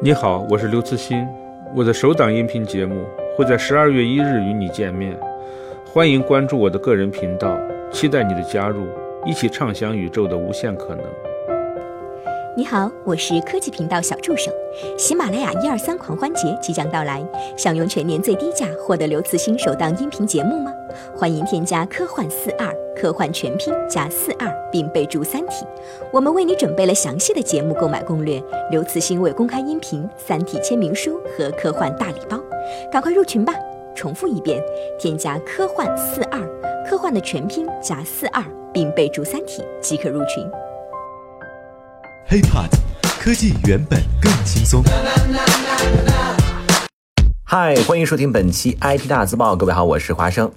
你好，我是刘慈欣。我的首档音频节目会在十二月一日与你见面，欢迎关注我的个人频道，期待你的加入，一起畅想宇宙的无限可能。你好，我是科技频道小助手。喜马拉雅一二三狂欢节即将到来，想用全年最低价获得刘慈欣首档音频节目吗？欢迎添加科幻四二，科幻全拼加四二，并备注《三体》。我们为你准备了详细的节目购买攻略、刘慈欣未公开音频、《三体》签名书和科幻大礼包，赶快入群吧！重复一遍，添加科幻四二，科幻的全拼加四二，并备注《三体》即可入群。HeyPod，科技原本更轻松。嗨，欢迎收听本期 IT 大字报。各位好，我是华生。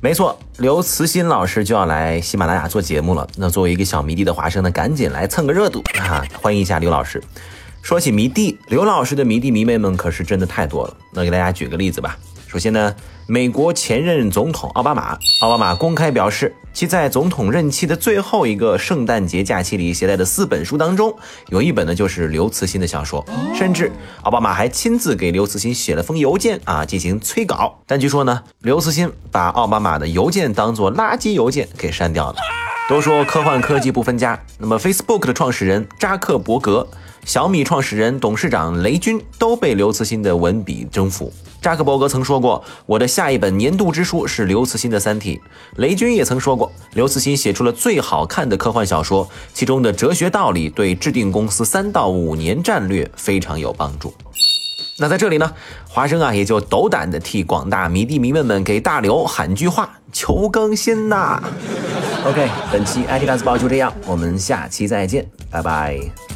没错，刘慈欣老师就要来喜马拉雅做节目了。那作为一个小迷弟的华生呢，赶紧来蹭个热度啊！欢迎一下刘老师。说起迷弟，刘老师的迷弟迷妹们可是真的太多了。那给大家举个例子吧。首先呢，美国前任总统奥巴马，奥巴马公开表示，其在总统任期的最后一个圣诞节假期里携带的四本书当中，有一本呢就是刘慈欣的小说，甚至奥巴马还亲自给刘慈欣写了封邮件啊，进行催稿。但据说呢，刘慈欣把奥巴马的邮件当做垃圾邮件给删掉了。都说科幻科技不分家，那么 Facebook 的创始人扎克伯格。小米创始人、董事长雷军都被刘慈欣的文笔征服。扎克伯格曾说过：“我的下一本年度之书是刘慈欣的《三体》。”雷军也曾说过：“刘慈欣写出了最好看的科幻小说，其中的哲学道理对制定公司三到五年战略非常有帮助。”那在这里呢，华生啊也就斗胆的替广大迷弟迷妹们给大刘喊句话：求更新呐！OK，本期 IT 大字报就这样，我们下期再见，拜拜。